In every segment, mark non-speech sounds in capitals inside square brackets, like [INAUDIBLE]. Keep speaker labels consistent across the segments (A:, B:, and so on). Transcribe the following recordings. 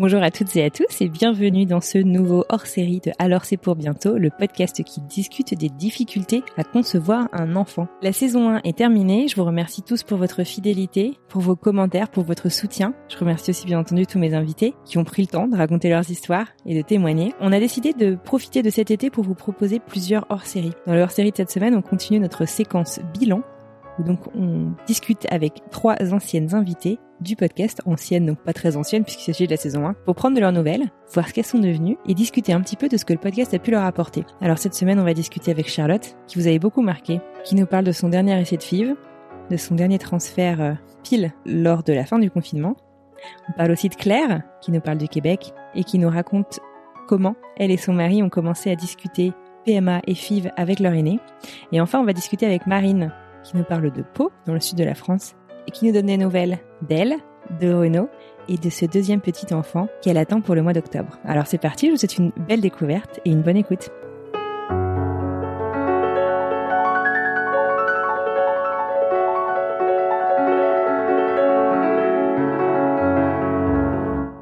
A: Bonjour à toutes et à tous et bienvenue dans ce nouveau hors-série de Alors c'est pour bientôt, le podcast qui discute des difficultés à concevoir un enfant. La saison 1 est terminée, je vous remercie tous pour votre fidélité, pour vos commentaires, pour votre soutien. Je remercie aussi bien entendu tous mes invités qui ont pris le temps de raconter leurs histoires et de témoigner. On a décidé de profiter de cet été pour vous proposer plusieurs hors-séries. Dans le hors-série de cette semaine, on continue notre séquence bilan où donc on discute avec trois anciennes invitées du podcast, anciennes, donc pas très anciennes puisqu'il s'agit de la saison 1, pour prendre de leurs nouvelles, voir ce qu'elles sont devenues et discuter un petit peu de ce que le podcast a pu leur apporter. Alors cette semaine, on va discuter avec Charlotte, qui vous avait beaucoup marqué, qui nous parle de son dernier essai de FIV, de son dernier transfert euh, pile lors de la fin du confinement. On parle aussi de Claire, qui nous parle du Québec et qui nous raconte comment elle et son mari ont commencé à discuter PMA et FIV avec leur aîné. Et enfin, on va discuter avec Marine, qui nous parle de Pau, dans le sud de la France, et qui nous donne des nouvelles d'elle, de Renaud et de ce deuxième petit enfant qu'elle attend pour le mois d'octobre. Alors c'est parti, je vous souhaite une belle découverte et une bonne écoute.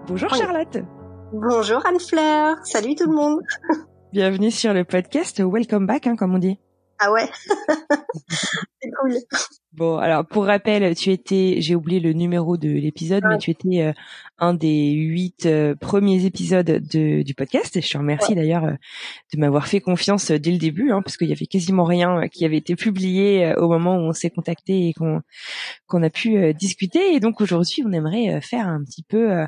A: Bonjour Charlotte.
B: Bonjour Anne-Fleur. Salut tout le monde.
A: Bienvenue sur le podcast Welcome Back, hein, comme on dit.
B: Ah ouais. [LAUGHS] C'est cool.
A: Bon, alors pour rappel, tu étais, j'ai oublié le numéro de l'épisode, mais tu étais euh, un des huit euh, premiers épisodes de, du podcast. Et je te remercie d'ailleurs euh, de m'avoir fait confiance dès le début, hein, parce qu'il y avait quasiment rien qui avait été publié au moment où on s'est contacté et qu'on qu'on a pu discuter. Et donc aujourd'hui, on aimerait faire un petit peu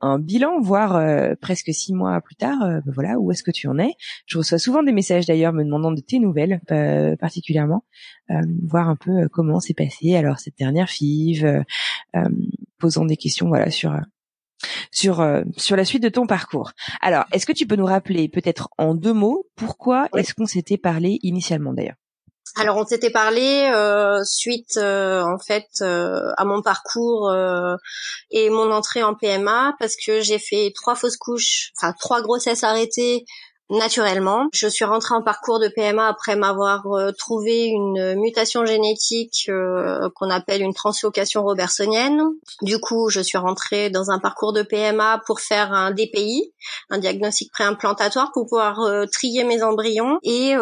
A: un bilan, voire presque six mois plus tard. Ben voilà, où est-ce que tu en es Je reçois souvent des messages d'ailleurs me demandant de tes nouvelles, particulièrement, voir un peu comment s'est passé alors cette dernière FIV, euh, euh, posant des questions voilà sur euh, sur sur la suite de ton parcours. Alors, est-ce que tu peux nous rappeler peut-être en deux mots pourquoi est-ce qu'on s'était parlé initialement d'ailleurs?
B: Alors on s'était parlé suite en fait à mon parcours et mon entrée en PMA parce que j'ai fait trois fausses couches, enfin trois grossesses arrêtées naturellement. Je suis rentrée en parcours de PMA après m'avoir euh, trouvé une mutation génétique euh, qu'on appelle une translocation robertsonienne. Du coup, je suis rentrée dans un parcours de PMA pour faire un DPI, un diagnostic préimplantatoire pour pouvoir euh, trier mes embryons et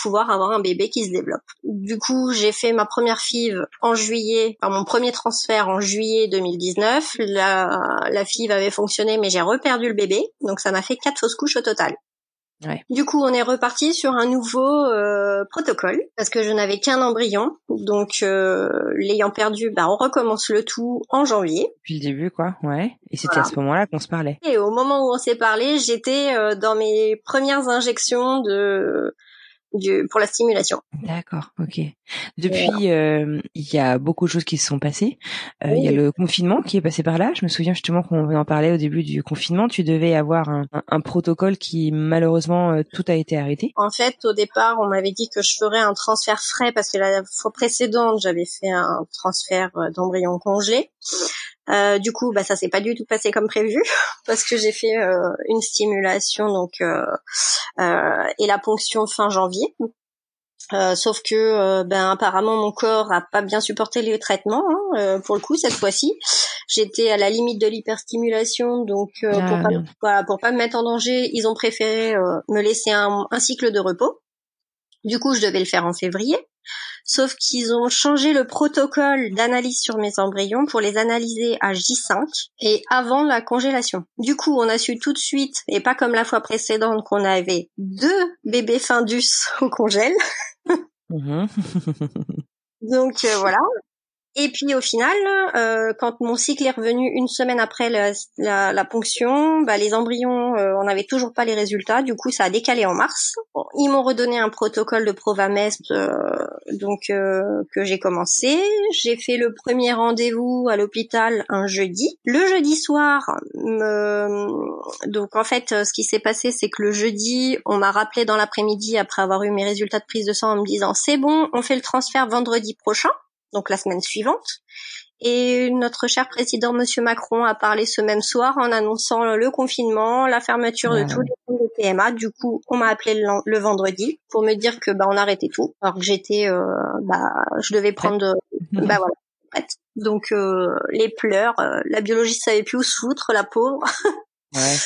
B: pouvoir avoir un bébé qui se développe. Du coup, j'ai fait ma première FIV en juillet, enfin mon premier transfert en juillet 2019. La, la FIV avait fonctionné mais j'ai reperdu le bébé, donc ça m'a fait quatre fausses couches au total. Du coup, on est reparti sur un nouveau euh, protocole parce que je n'avais qu'un embryon. Donc, euh, l'ayant perdu, bah, on recommence le tout en janvier.
A: Depuis le début, quoi. Ouais. Et c'était à ce moment-là qu'on se parlait.
B: Et au moment où on s'est parlé, j'étais euh, dans mes premières injections de pour la stimulation.
A: D'accord, ok. Depuis, euh, il y a beaucoup de choses qui se sont passées. Euh, il y a le confinement qui est passé par là. Je me souviens justement qu'on en parlait au début du confinement. Tu devais avoir un, un, protocole qui, malheureusement, euh, tout a été arrêté.
B: En fait, au départ, on m'avait dit que je ferais un transfert frais parce que la fois précédente, j'avais fait un transfert d'embryon congelé. Euh, du coup, bah ça s'est pas du tout passé comme prévu [LAUGHS] parce que j'ai fait euh, une stimulation donc euh, et la ponction fin janvier. sauf que ben apparemment mon corps a pas bien supporté les traitements hein, pour le coup cette fois-ci. J'étais à la limite de l'hyperstimulation donc pour ah, pas pour pas me mettre en danger ils ont préféré me laisser un, un cycle de repos. Du coup je devais le faire en février sauf qu'ils ont changé le protocole d'analyse sur mes embryons pour les analyser à J5 et avant la congélation. Du coup, on a su tout de suite, et pas comme la fois précédente qu'on avait deux bébés Findus [LAUGHS] au congèle. Mhm. [LAUGHS] Donc euh, voilà. Et puis au final, euh, quand mon cycle est revenu une semaine après la, la, la ponction, bah, les embryons, euh, on n'avait toujours pas les résultats. Du coup, ça a décalé en mars. Ils m'ont redonné un protocole de Provamest, euh, donc euh, que j'ai commencé. J'ai fait le premier rendez-vous à l'hôpital un jeudi. Le jeudi soir, donc en fait, ce qui s'est passé, c'est que le jeudi, on m'a rappelé dans l'après-midi après avoir eu mes résultats de prise de sang en me disant c'est bon, on fait le transfert vendredi prochain donc la semaine suivante. Et notre cher président, Monsieur Macron, a parlé ce même soir en annonçant le confinement, la fermeture de tous les de PMA. Du coup, on m'a appelé le, vendredi pour me dire que bah on arrêtait tout, alors que j'étais, euh, bah je devais prendre, [LAUGHS] bah voilà, prête. Donc euh, les pleurs, euh, la biologiste savait plus où se foutre, la pauvre.
A: ouais.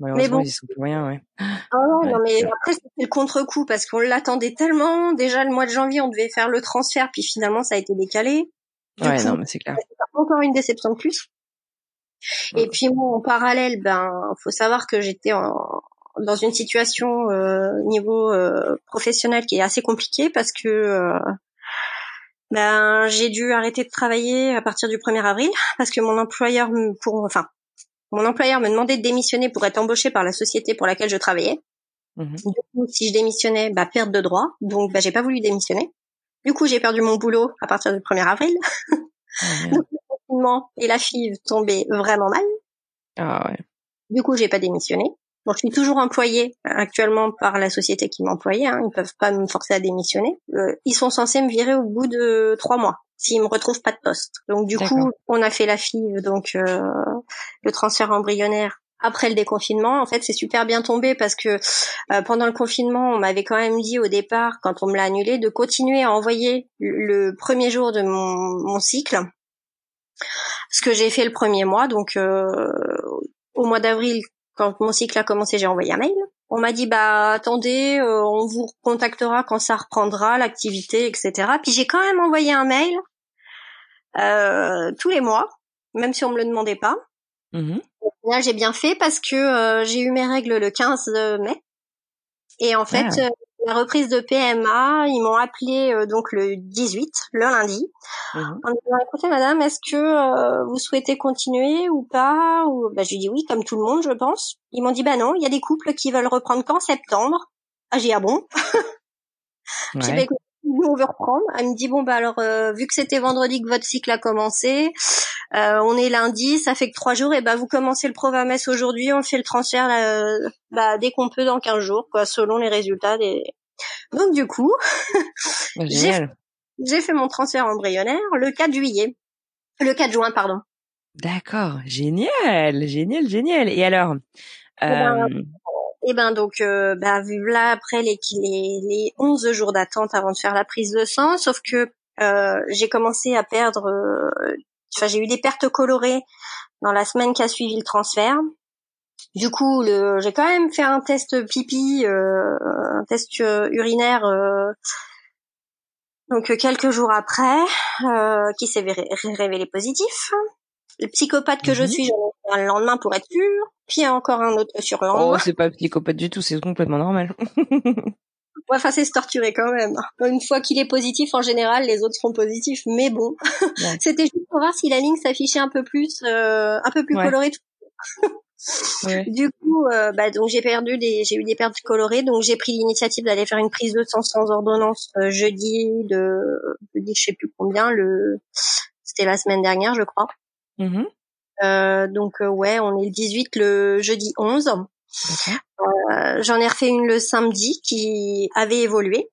A: Mais bon, ils sont plus rien, ouais.
B: Oh, non, mais après c'était le contre-coup parce qu'on l'attendait tellement. Déjà le mois de janvier, on devait faire le transfert, puis finalement ça a été décalé.
A: ouais, non, mais c'est clair.
B: Encore une déception de plus. Et puis moi, en parallèle, ben, faut savoir que j'étais dans une situation euh, niveau euh, professionnel qui est assez compliquée parce que euh, ben j'ai dû arrêter de travailler à partir du 1er avril parce que mon employeur pour enfin mon employeur me demandait de démissionner pour être embauché par la société pour laquelle je travaillais. Mhm. Du coup, si je démissionnais, bah perte de droit. Donc, bah j'ai pas voulu démissionner. Du coup, j'ai perdu mon boulot à partir du 1er avril. [LAUGHS] Ah, Donc, le confinement et la FIV tombaient vraiment mal.
A: Ah ouais.
B: Du coup, j'ai pas démissionné. Donc, je suis toujours employée actuellement par la société qui m'employait. Hein. Ils peuvent pas me forcer à démissionner. Euh, ils sont censés me virer au bout de trois mois s'ils me retrouvent pas de poste. Donc du coup, on a fait la FIV, donc euh, le transfert embryonnaire après le déconfinement. En fait, c'est super bien tombé parce que euh, pendant le confinement, on m'avait quand même dit au départ, quand on me l'a annulé, de continuer à envoyer le premier jour de mon, mon cycle. Ce que j'ai fait le premier mois, donc euh, au mois d'avril, quand mon cycle a commencé, j'ai envoyé un mail. On m'a dit bah attendez, euh, on vous contactera quand ça reprendra l'activité, etc. Puis j'ai quand même envoyé un mail euh, tous les mois, même si on me le demandait pas. Mmh Là, j'ai bien fait parce que euh, j'ai eu mes règles le 15 mai. Et en fait, ah. euh, la reprise de PMA, ils m'ont appelé euh, donc le 18, le lundi, mmh en disant écoutez madame, est-ce que vous souhaitez continuer ou pas ou bah j'ai dit oui comme tout le monde je pense. Ils m'ont dit bah non, il y a des couples qui veulent reprendre qu'en septembre. Ah j'ai dit ah bon? [LAUGHS] ouais nous on veut reprendre. Elle me dit bon bah alors euh, vu que c'était vendredi que votre cycle a commencé, euh, on est lundi, ça fait que trois jours et bah vous commencez le Provames aujourd'hui, on fait le transfert bah, dès qu'on peut dans 15 jours quoi, selon les résultats des. Donc du coup,
A: bah, [LAUGHS]
B: j'ai fait mon transfert embryonnaire le 4 juillet, le 4 juin pardon.
A: D'accord, génial, génial, génial. Et alors, eh ben, euh,
B: et ben donc, euh, bah, vu là après les, les, les 11 jours d'attente avant de faire la prise de sang, sauf que euh, j'ai commencé à perdre, euh, enfin j'ai eu des pertes colorées dans la semaine qui a suivi le transfert. Du coup, j'ai quand même fait un test pipi, euh, un test urinaire. donc quelques jours après, qui s'est révélé positif. Le psychopathe que je mhm. suis, j'en ai le lendemain pour être sûr. Puis encore un autre sur lendemain.
A: Oh, c'est pas psychopathe du tout, c'est complètement normal. [LAUGHS]
B: ouais, enfin, c'est se torturer quand même. Une fois qu'il est positif, en général, les autres seront positifs. Mais bon, [LAUGHS] c'était juste pour voir si la ligne s'affichait un peu plus, euh, un peu plus colorée. [LAUGHS] Du coup, euh, bah, donc j'ai perdu des, j'ai eu des pertes colorées, donc j'ai pris l'initiative d'aller faire une prise de sang sans ordonnance euh, jeudi de, jeudi je sais plus combien, le, c'était la semaine dernière, je crois. Mmh euh, donc euh, ouais, on est le 18, le jeudi 11. Euh, J'en ai refait une le samedi qui avait évolué,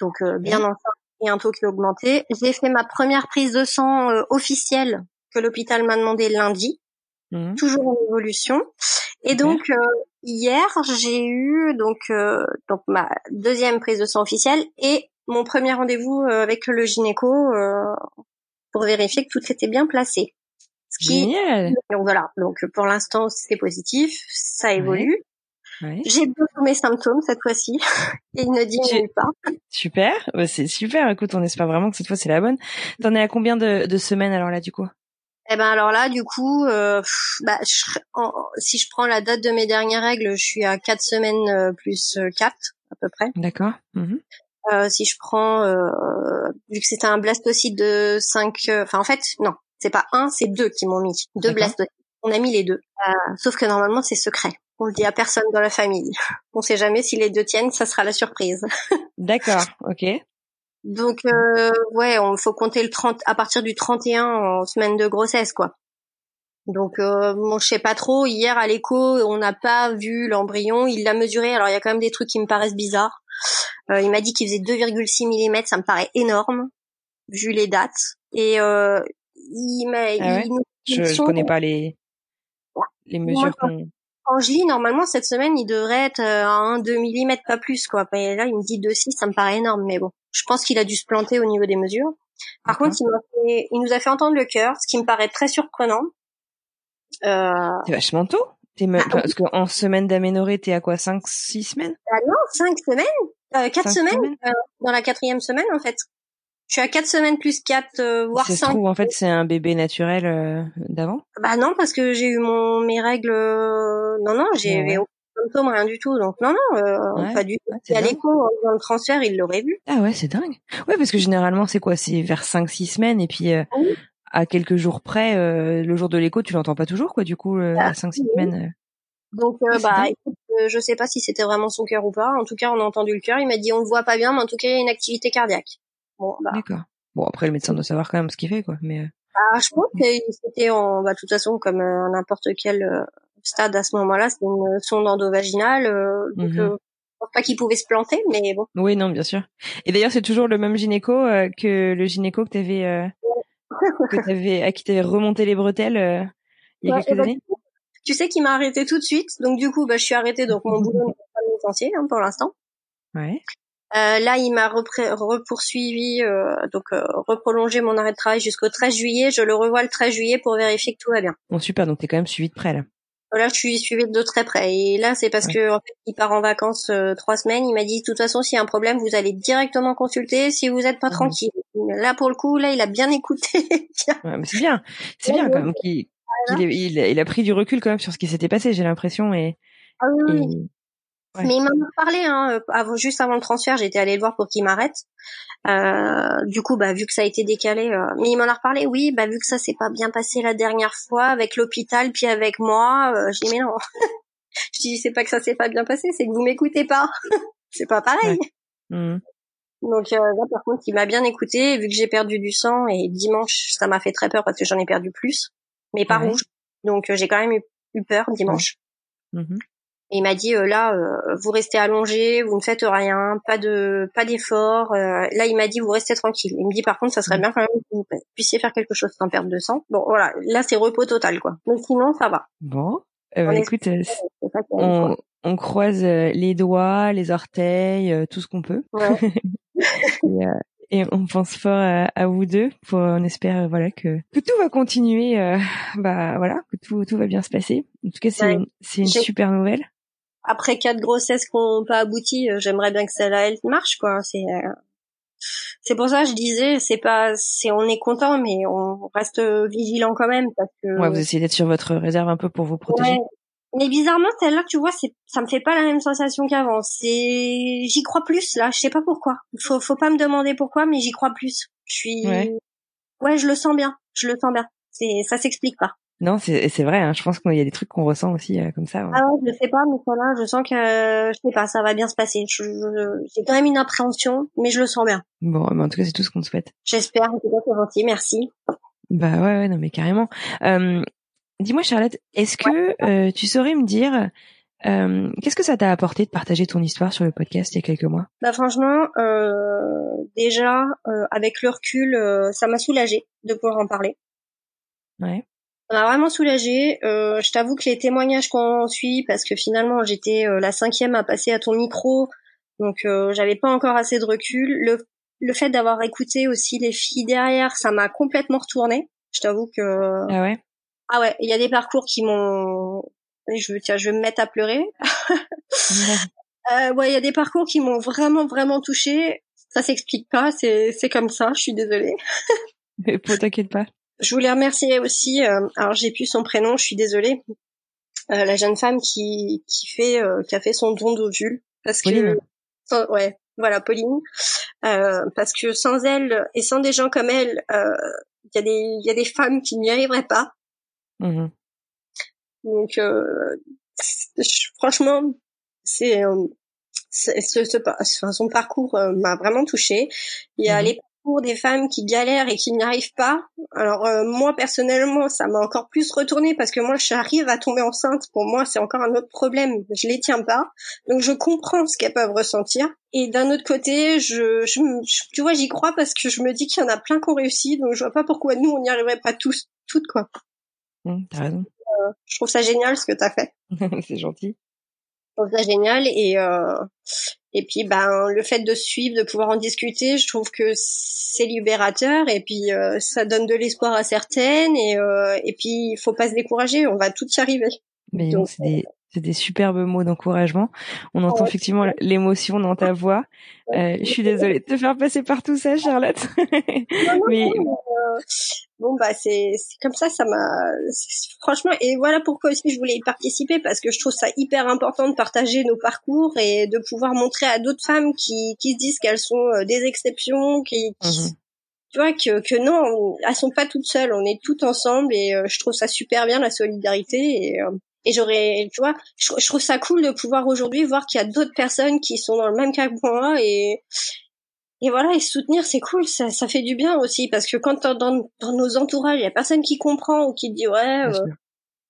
B: donc euh, bien okay. enfin et un taux qui a augmenté. J'ai fait ma première prise de sang officielle que l'hôpital m'a demandé lundi, mmh. toujours en évolution. Et donc hier, j'ai eu donc donc ma deuxième prise de sang officielle et mon premier rendez-vous avec le gynéco pour vérifier que tout était bien placé.
A: Génial.
B: Donc voilà. Donc pour l'instant c'est positif, ça évolue. Ouais. J'ai bien tous mes symptômes cette fois-ci et [LAUGHS] il ne diminue pas.
A: Super, bah, c'est super. Écoute, on espère vraiment que cette fois c'est la bonne. T'en es à combien de, de, semaines alors là du coup?
B: Eh ben alors là du coup, euh, bah, si je prends la date de mes dernières règles, je suis à quatre semaines euh, plus euh, quatre à peu près.
A: D'accord. Mmh
B: Euh, si je prends, euh, vu que c'était un blastocyte de 5, enfin en fait, non, c'est pas un, c'est deux qui m'ont mis, deux blastocytes. On a mis les deux. sauf que normalement c'est secret. On le dit à personne dans la famille. [LAUGHS] On sait jamais si les deux tiennent, ça sera la surprise. [LAUGHS]
C: D'accord, ok.
B: Donc euh, ouais, on faut compter le 30 à partir du 31 en semaine de grossesse quoi. Donc euh, bon, je sais pas trop. Hier à l'écho, on n'a pas vu l'embryon. Il l'a mesuré. Alors il y a quand même des trucs qui me paraissent bizarres. Euh, il m'a dit qu'il faisait 2,6 mm. Ça me paraît énorme vu les dates. Et euh, il m'a.
C: Ah je, je connais pas les les mesures qu'on
B: quand je lis, normalement, cette semaine, il devrait être euh, à 1, 2 mm, pas plus, quoi. Et là, il me dit 2,6, ça me paraît énorme, mais bon. Je pense qu'il a dû se planter au niveau des mesures. Par contre, il, il, nous a fait entendre le cœur, ce qui me paraît très surprenant.
C: Euh... C'est vachement tôt. Es ah Parce qu'en semaine d'aménorrhée, t'es à quoi? 5, 6 semaines?
B: Ah Non, 5 semaines? Euh, 4 semaines, euh, dans la quatrième semaine, en fait. Je suis à 4 semaines plus 4, euh, voire 5.
C: trouve, en fait, c'est un bébé naturel euh, d'avant?
B: Bah non, parce que j'ai eu mon mes règles... Euh, non, non, j'ai ouais. aucun symptôme, rien du tout. Donc non, non, euh, pas du tout. à l'écho, dans le transfert, il l'aurait vu.
C: Ah ouais, c'est dingue. Ouais, parce que généralement, c'est quoi? C'est vers 5-6 semaines, et puis... Ah à quelques jours près, le jour de l'écho, tu l'entends pas toujours, quoi, du coup, ah, à 5-6 semaines.
B: Donc, bah, écoute, je sais pas si c'était vraiment son cœur ou pas. En tout cas, on a entendu le cœur. Il m'a dit, on le voit pas bien, mais en tout cas, il y a une activité cardiaque.
C: Bon, bah. D'accord. Bon, après, le médecin doit savoir quand même ce qu'il fait, quoi. Mais. Euh,
B: ah, je pense que c'était en, bah, de toute façon, comme euh, n'importe quel euh, stade à ce moment-là, c'était une sonde endovaginale. donc, mmh je pense pas qu'il pouvait se planter, mais bon.
C: Oui, non, bien sûr. Et d'ailleurs, c'est toujours le même gynéco que le gynéco que t'avais, [LAUGHS] que t'avais, à qui t'avais remonté les bretelles il y a quelques bah, années?
B: tu sais qu'il m'a arrêté tout de suite, donc du coup, bah, je suis arrêtée, donc mon boulot n'est pas licencié hein, pour l'instant.
C: Ouais.
B: Euh, là, il m'a repoursuivi, euh, donc euh, reprolongé mon arrêt de travail jusqu'au 13 juillet. Je le revois le 13 juillet pour vérifier que tout va bien.
C: Bon, super. Donc, t'es quand même suivi de près là.
B: Là, je suis suivi de très près. Et là, c'est parce que en fait, il part en vacances euh, trois semaines. Il m'a dit, de toute façon, s'il y a un problème, vous allez directement consulter si vous êtes pas mhm. tranquille. Là, pour le coup, là, il a bien écouté. [LAUGHS]
C: ouais, c'est bien. C'est bien quand même qu'il il, il, a pris du recul quand même sur ce qui s'était passé. J'ai l'impression et.
B: Ah oui. Mais il m'en a parlé, hein, euh, avant, juste avant le transfert, j'étais allée le voir pour qu'il m'arrête. Euh, du coup, bah vu que ça a été décalé, euh, mais il m'en a reparlé. Oui, bah vu que ça s'est pas bien passé la dernière fois avec l'hôpital, puis avec moi, euh, je dis mais non. [LAUGHS] je dis c'est pas que ça s'est pas bien passé, c'est que vous m'écoutez pas. [LAUGHS] c'est pas pareil. Mmh. Donc euh, là, par contre, il m'a bien écouté, vu que j'ai perdu du sang et dimanche, ça m'a fait très peur parce que j'en ai perdu plus, mais pas rouge. Donc j'ai quand même eu, peur dimanche. Mmh il m'a dit euh, là, euh, vous restez allongé, vous ne faites rien, pas de pas d'effort. Euh, là, il m'a dit vous restez tranquille. Il me dit par contre, ça serait mm. bien quand même que vous puissiez faire quelque chose sans perdre de sang. Bon, voilà, là c'est repos total quoi. Mais sinon, ça va.
C: Bon, eh ben, écoute, on, on, croise les doigts, les orteils, tout ce qu'on peut. Ouais. [LAUGHS] et, et, on pense fort à, vous deux pour on espère voilà que que tout va continuer bah voilà que tout tout va bien se passer en tout cas c'est c'est une super nouvelle
B: après quatre grossesses qui n'ont pas abouti, euh, j'aimerais bien que celle-là elle marche quoi. C'est euh, c'est pour ça que je disais c'est pas c'est on est content mais on reste vigilant quand même parce que
C: ouais vous essayez d'être sur votre réserve un peu pour vous protéger.
B: Mais bizarrement celle-là tu vois c'est ça me fait pas la même sensation qu'avant. C'est j'y crois plus là, je sais pas pourquoi. Faut faut pas me demander pourquoi mais j'y crois plus. Je suis ouais. ouais, je le sens bien, je le sens bien. C'est ça s'explique pas.
C: Non, c'est c'est vrai. Hein. Je pense qu'il y a des trucs qu'on ressent aussi euh, comme ça.
B: Ah ouais, je sais pas, mais voilà, je sens que je sais pas, ça va bien se passer. J'ai quand même une appréhension, mais je le sens bien.
C: Bon, mais en tout cas, c'est tout ce qu'on souhaite.
B: J'espère. En tout cas, c'est gentil. Merci.
C: Bah ouais, ouais, non, mais carrément. Euh, Dis-moi, Charlotte, est-ce que euh, tu saurais me dire euh, qu'est-ce que ça t'a apporté de partager ton histoire sur le podcast il y a quelques mois?
B: Bah franchement, euh, déjà avec le recul, ça m'a soulagé de pouvoir en parler.
C: Ouais.
B: Ça m'a vraiment soulagée. Euh, je t'avoue que les témoignages qu'on suit, parce que finalement j'étais euh, la cinquième à passer à ton micro, donc euh, j'avais pas encore assez de recul. Le, le fait d'avoir écouté aussi les filles derrière, ça m'a complètement retourné. Je t'avoue que
C: ah ouais?
B: Ah ouais, il y a des parcours qui m'ont je tiens, je vais me mettre à pleurer. [LAUGHS] euh, ouais, il y a des parcours qui m'ont vraiment vraiment touché. Ça s'explique pas, c'est c'est comme ça. Je suis désolée.
C: Mais t'inquiète pas.
B: Je voulais remercier aussi, euh, alors j'ai plus son prénom, je suis désolée, euh, la jeune femme qui qui fait euh, qui a fait son don d'ovule parce que ouais, voilà, Pauline, euh, parce que sans elle et sans des gens comme elle, euh, il y a des il y a des femmes qui n'y arriveraient pas. Mmh Donc euh, franchement, c'est ce, ce, son parcours m'a vraiment touchée. Il y a mmh les pour des femmes qui galèrent et qui n'y arrivent pas. Alors euh, moi personnellement, ça m'a encore plus retourné parce que moi j'arrive à tomber enceinte. Pour moi, c'est encore un autre problème. Je les tiens pas. Donc je comprends ce qu'elles peuvent ressentir. Et d'un autre côté, je, je, tu vois, j'y crois parce que je me dis qu'il y en a plein qui ont réussi. Donc je vois pas pourquoi nous on n'y arriverait pas tous, toutes quoi.
C: Mmh, raison.
B: Euh, je trouve ça génial ce que t'as fait. [LAUGHS]
C: c'est gentil.
B: Trouve ça génial et euh, et puis ben le fait de suivre, de pouvoir en discuter, je trouve que c'est libérateur et puis euh, ça donne de l'espoir à certaines et euh, et puis il faut pas se décourager, on va tout y arriver.
C: Mais c'est des, c'est des superbes mots d'encouragement. On entend effectivement l'émotion dans ta voix. Euh, je suis désolée de te faire passer par tout ça, Charlotte. [LAUGHS]
B: mais... bon bah c'est comme ça, ça m'a franchement et voilà pourquoi aussi je voulais y participer parce que je trouve ça hyper important de partager nos parcours et de pouvoir montrer à d'autres femmes qui qui se disent qu'elles sont des exceptions, qui, mmh tu vois que que non, elles sont pas toutes seules, on est toutes ensemble et je trouve ça super bien la solidarité et et j'aurais, tu vois, je, trouve ça cool de pouvoir aujourd'hui voir qu'il y a d'autres personnes qui sont dans le même cas que moi et et voilà, et soutenir, c'est cool, ça, ça fait du bien aussi, parce que quand dans, dans nos entourages, il y a personne qui comprend ou qui dit ouais, euh,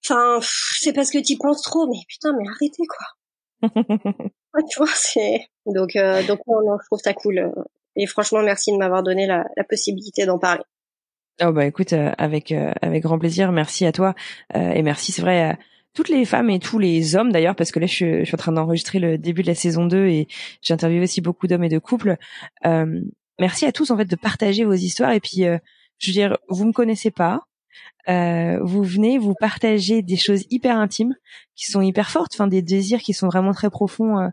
B: enfin, c'est parce que tu penses trop, mais putain, mais arrêtez quoi. [LAUGHS] tu vois, c'est donc euh, donc non, non, je trouve ça cool. Euh, et franchement, merci de m'avoir donné la, la possibilité d'en parler.
C: Oh bah écoute, avec avec grand plaisir, merci à toi et merci, c'est vrai toutes les femmes et tous les hommes d'ailleurs, parce que là je suis, je suis en train d'enregistrer le début de la saison 2 et j'ai interviewé aussi beaucoup d'hommes et de couples. Euh, merci à tous en fait de partager vos histoires et puis euh, je veux dire, vous me connaissez pas, euh, vous venez, vous partagez des choses hyper intimes qui sont hyper fortes, enfin des désirs qui sont vraiment très profonds euh,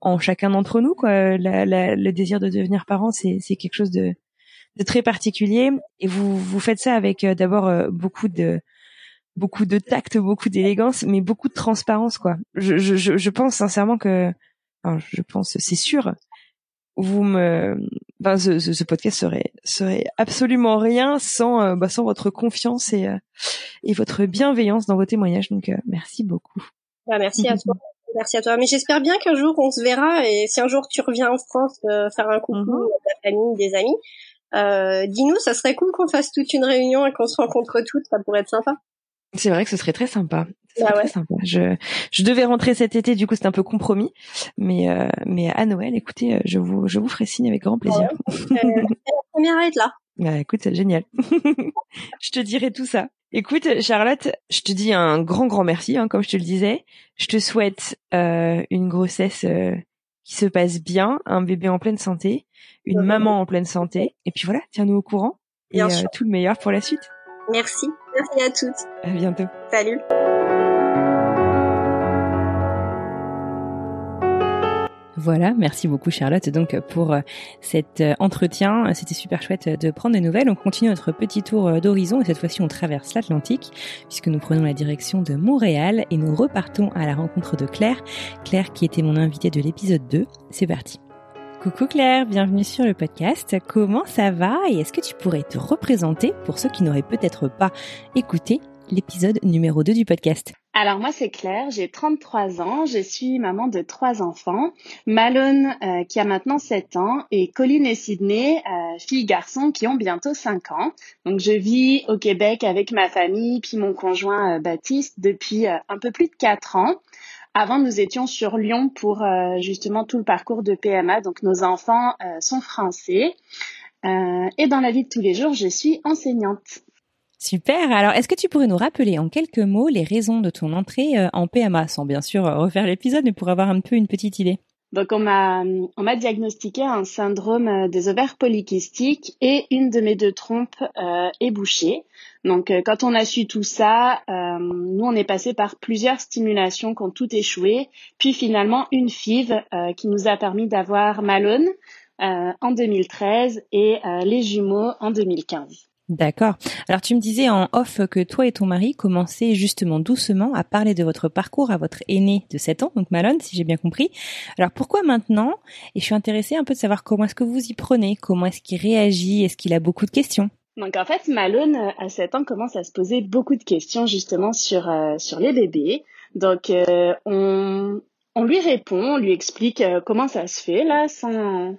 C: en chacun d'entre nous. Quoi. La, la, le désir de devenir parent, c'est, quelque chose de, de très particulier et vous vous faites ça avec euh, d'abord beaucoup de beaucoup de tact, beaucoup d'élégance, mais beaucoup de transparence, quoi. Je, je, je pense sincèrement que, enfin, je pense, c'est sûr, vous me, ben, ce, ce, podcast serait serait absolument rien sans, euh, bah, sans votre confiance et euh, et votre bienveillance dans vos témoignages. Donc, euh, merci beaucoup.
B: Bah, merci à toi. [LAUGHS] Merci à toi. Mais j'espère bien qu'un jour on se verra et si un jour tu reviens en France faire un coucou mhm. à ta famille, des amis, euh, dis-nous, ça serait cool qu'on fasse toute une réunion et qu'on se rencontre toutes, ça pourrait être sympa.
C: C'est vrai que ce serait très sympa. Bah très sympa. Je, je devais rentrer cet été, du coup c'est un peu compromis, mais euh, mais à Noël, écoutez, euh, je vous je vous ferai signe avec grand plaisir.
B: la première à être là.
C: Bah écoute, c'est génial. [LAUGHS] je te dirai tout ça. Écoute, Charlotte, je te dis un grand grand merci, hein, comme je te le disais. Je te souhaite euh, une grossesse euh, qui se passe bien, un bébé en pleine santé, une maman en pleine santé, et puis voilà, tiens-nous au courant et tout le meilleur pour la suite.
B: Merci. Merci à toutes.
C: À bientôt.
B: Salut.
C: Voilà, merci beaucoup Charlotte donc pour euh, cet euh, entretien. C'était super chouette de prendre des nouvelles. On continue notre petit tour euh, d'horizon et cette fois-ci on traverse l'Atlantique puisque nous prenons la direction de Montréal et nous repartons à la rencontre de Claire. Claire qui était mon invitée de l'épisode 2. C'est parti. Coucou Claire, bienvenue sur le podcast. Comment ça va et est-ce que tu pourrais te représenter pour ceux qui n'auraient peut-être pas écouté l'épisode numéro 2 du podcast?
D: Alors moi c'est Claire, j'ai 33 ans, je suis maman de trois enfants, Malone euh, qui a maintenant 7 ans et Colin et Sydney, euh, filles garçons qui ont bientôt 5 ans. Donc je vis au Québec avec ma famille puis mon conjoint euh, Baptiste depuis un peu plus de 4 ans. Avant, nous étions sur Lyon pour euh, justement tout le parcours de PMA. Donc, nos enfants euh, sont français. Euh, et dans la vie de tous les jours, je suis enseignante.
C: Super. Alors, est-ce que tu pourrais nous rappeler en quelques mots les raisons de ton entrée en PMA, sans bien sûr refaire l'épisode, mais pour avoir un peu une petite idée?
D: Donc on m'a on m'a diagnostiqué un syndrome des ovaires polykystiques et une de mes deux trompes euh, est bouchée. Donc euh, quand on a su tout ça, euh, nous on est passé par plusieurs stimulations qui ont tout échoué, puis finalement une FIV qui nous a permis d'avoir Malone en 2013 et les jumeaux en 2015.
A: D'accord. Alors tu me disais en off que toi et ton mari commençaient justement doucement à parler de votre parcours à votre aîné de 7 ans, donc Malone, si j'ai bien compris. Alors pourquoi maintenant? Et je suis intéressée un peu de savoir comment est-ce que vous y prenez, comment est-ce qu'il réagit, est-ce qu'il a beaucoup de questions?
D: Donc en fait, Malone, à 7 ans, commence à se poser beaucoup de questions justement sur, euh, sur les bébés. Donc euh, on, on lui répond, on lui explique euh, comment ça se fait là, sans,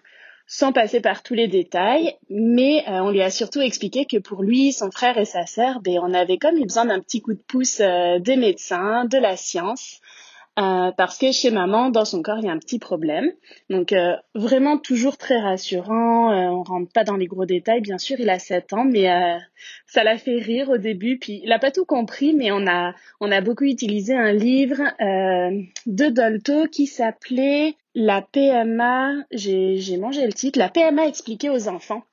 D: sans passer par tous les détails, mais euh, on lui a surtout expliqué que pour lui, son frère et sa sœur, ben, on avait comme eu besoin d'un petit coup de pouce euh, des médecins, de la science, euh, parce que chez maman, dans son corps, il y a un petit problème. Donc euh, vraiment toujours très rassurant. Euh, on rentre pas dans les gros détails, bien sûr. Il a 7 ans, mais ça l'a fait rire au début. Puis il a pas tout compris, mais on a on a beaucoup utilisé un livre de Dolto qui s'appelait la PMA, j'ai, mangé le titre, la PMA expliquée aux enfants.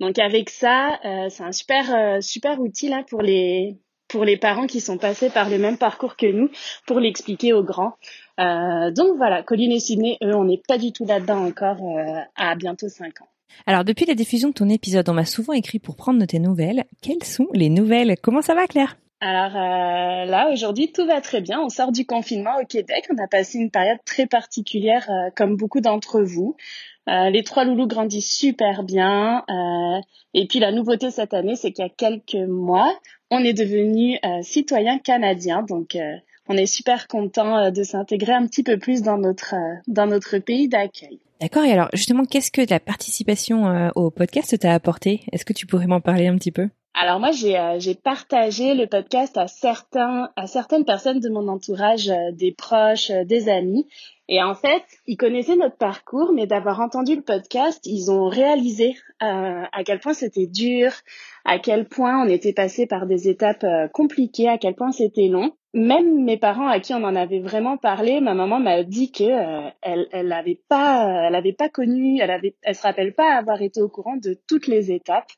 D: Donc avec ça, c'est un super super outil là pour les pour les parents qui sont passés par le même parcours que nous pour l'expliquer aux grands. Euh, donc voilà, Colline et Sydney, eux, on n'est pas du tout là-dedans encore euh, à bientôt 5 ans.
A: Alors depuis la diffusion de ton épisode, on m'a souvent écrit pour prendre de tes nouvelles. Quelles sont les nouvelles? Comment ça va Claire?
D: Alors euh, là, aujourd'hui, tout va très bien. On sort du confinement au Québec. On a passé une période très particulière, euh, comme beaucoup d'entre vous. Euh, les trois loulous grandissent super bien. Euh, et puis la nouveauté cette année, c'est qu'il y a quelques mois, on est devenu euh, citoyen canadien. Donc on est super content de s'intégrer un petit peu plus dans notre dans notre pays d'accueil.
A: D'accord. Et alors justement, qu'est-ce que la participation au podcast t'a apporté? Est-ce que tu pourrais m'en parler un petit peu?
D: Alors moi j'ai j'ai partagé le podcast à certains à certaines personnes de mon entourage, des proches, des amis et en fait, ils connaissaient notre parcours, mais d'avoir entendu le podcast, ils ont réalisé euh, à quel point c'était dur, à quel point on était passé par des étapes euh, compliquées, à quel point c'était long. Même mes parents à qui on en avait vraiment parlé, ma maman m'a dit que euh, elle elle avait pas elle avait pas connu, elle avait elle se rappelle pas avoir été au courant de toutes les étapes.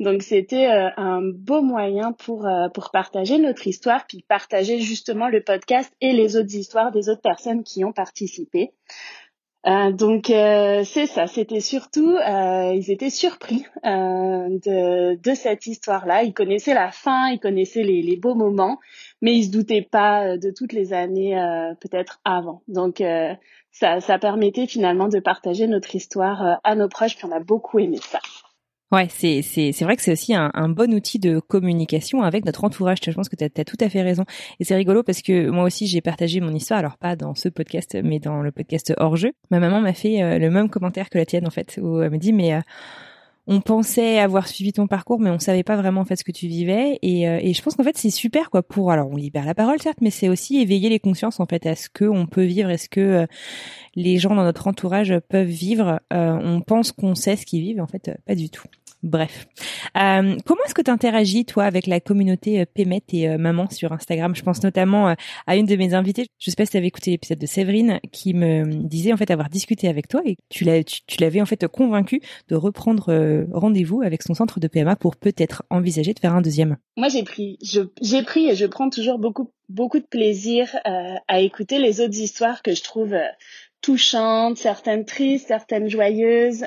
D: Donc c'était euh, un beau moyen pour euh, pour partager notre histoire puis partager justement le podcast et les autres histoires des autres personnes qui ont participé. Euh, donc c'est ça, c'était surtout ils étaient surpris de de cette histoire-là. Ils connaissaient la fin, ils connaissaient les, les beaux moments, mais ils se doutaient pas de toutes les années peut-être avant. Donc ça ça permettait finalement de partager notre histoire à nos proches, puis on a beaucoup aimé ça.
A: Ouais, c'est c'est c'est vrai que c'est aussi un, bon outil de communication avec notre entourage. Je pense que tu as, tout à fait raison. Et c'est rigolo parce que moi aussi j'ai partagé mon histoire, alors pas dans ce podcast, mais dans le podcast hors jeu. Ma maman m'a fait euh, le même commentaire que la tienne en fait, où elle me dit mais euh, on pensait avoir suivi ton parcours, mais on savait pas vraiment en fait ce que tu vivais. Et, euh, et je pense qu'en fait c'est super quoi pour alors on libère la parole certes, mais c'est aussi éveiller les consciences en fait à ce que on peut vivre, est-ce que les gens dans notre entourage peuvent vivre. On pense qu'on sait ce qu'ils vivent, en fait pas du tout. Bref. Euh, comment est-ce que tu interagis, toi, avec la communauté euh, Pémet et euh, Maman sur Instagram? Je pense notamment à une de mes invitées. Je sais pas si tu avais écouté l'épisode de Séverine qui me disait en fait avoir discuté avec toi et tu l'avais tu, l'avais en fait convaincu de reprendre rendez-vous avec son centre de PMA pour peut-être envisager de faire un deuxième.
D: Moi, j'ai pris, j'ai pris et je prends toujours beaucoup beaucoup de plaisir à écouter les autres histoires que je trouve touchantes, certaines tristes, certaines joyeuses.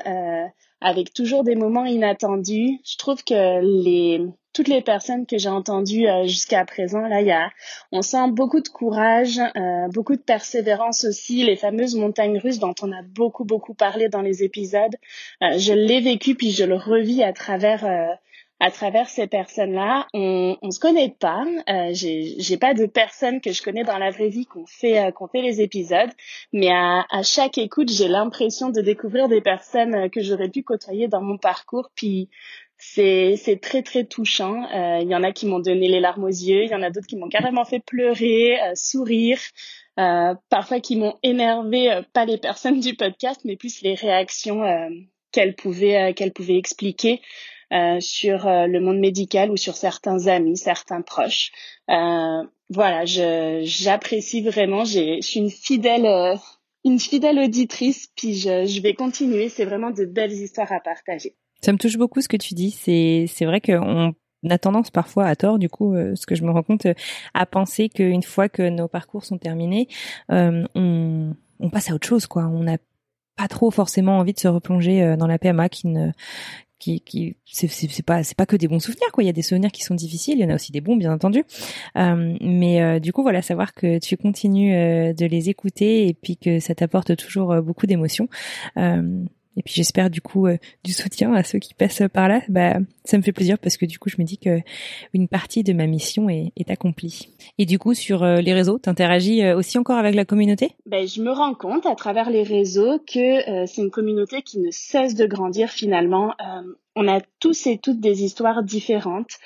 D: Euh, avec toujours des moments inattendus. Je trouve que les toutes les personnes que j'ai entendues euh, jusqu'à présent, là, y a, on sent beaucoup de courage, euh, beaucoup de persévérance aussi, les fameuses montagnes russes dont on a beaucoup beaucoup parlé dans les épisodes. Euh, je l'ai vécu puis je le revis à travers à travers ces personnes-là. On, on se connaît pas. Euh, j'ai pas de personnes que je connais dans la vraie vie qu'on fait euh, qu'on fait les épisodes, mais à, à chaque écoute, j'ai l'impression de découvrir des personnes euh, que j'aurais pu côtoyer dans mon parcours. Puis c'est c'est très très touchant. Euh, il y en a qui m'ont donné les larmes aux yeux, il y en a d'autres qui m'ont carrément fait pleurer, sourire. parfois qui m'ont énervé, pas les personnes du podcast, mais plus les réactions qu'elles pouvaient qu'elles pouvaient expliquer. Euh, sur euh, le monde médical ou sur certains amis, certains proches. Euh, voilà, j'apprécie vraiment. Je suis une fidèle une fidèle auditrice, puis je, vais continuer. C'est vraiment de belles histoires à partager.
A: Ça me touche beaucoup ce que tu dis. C'est c'est vrai qu'on a tendance parfois à tort, du coup, ce que je me rends compte, à penser qu'une fois que nos parcours sont terminés, on, on passe à autre chose, quoi. On n'a pas trop forcément envie de se replonger dans la PMA qui ne qui, qui c'est pas c'est pas que des bons souvenirs quoi. Il y a des souvenirs qui sont difficiles, il y en a aussi des bons bien entendu. Euh, mais euh, du coup voilà, savoir que tu continues euh, de les écouter et puis que ça t'apporte toujours beaucoup d'émotions. Et puis j'espère du coup euh, du soutien à ceux qui passent par là. Bah, ça me fait plaisir parce que du coup je me dis que une partie de ma mission est, accomplie. Et du coup sur euh, les réseaux, t'interagis euh, aussi encore avec la communauté?
D: Ben, je me rends compte à travers les réseaux que c'est une communauté qui ne cesse de grandir finalement. on a tous et toutes des histoires différentes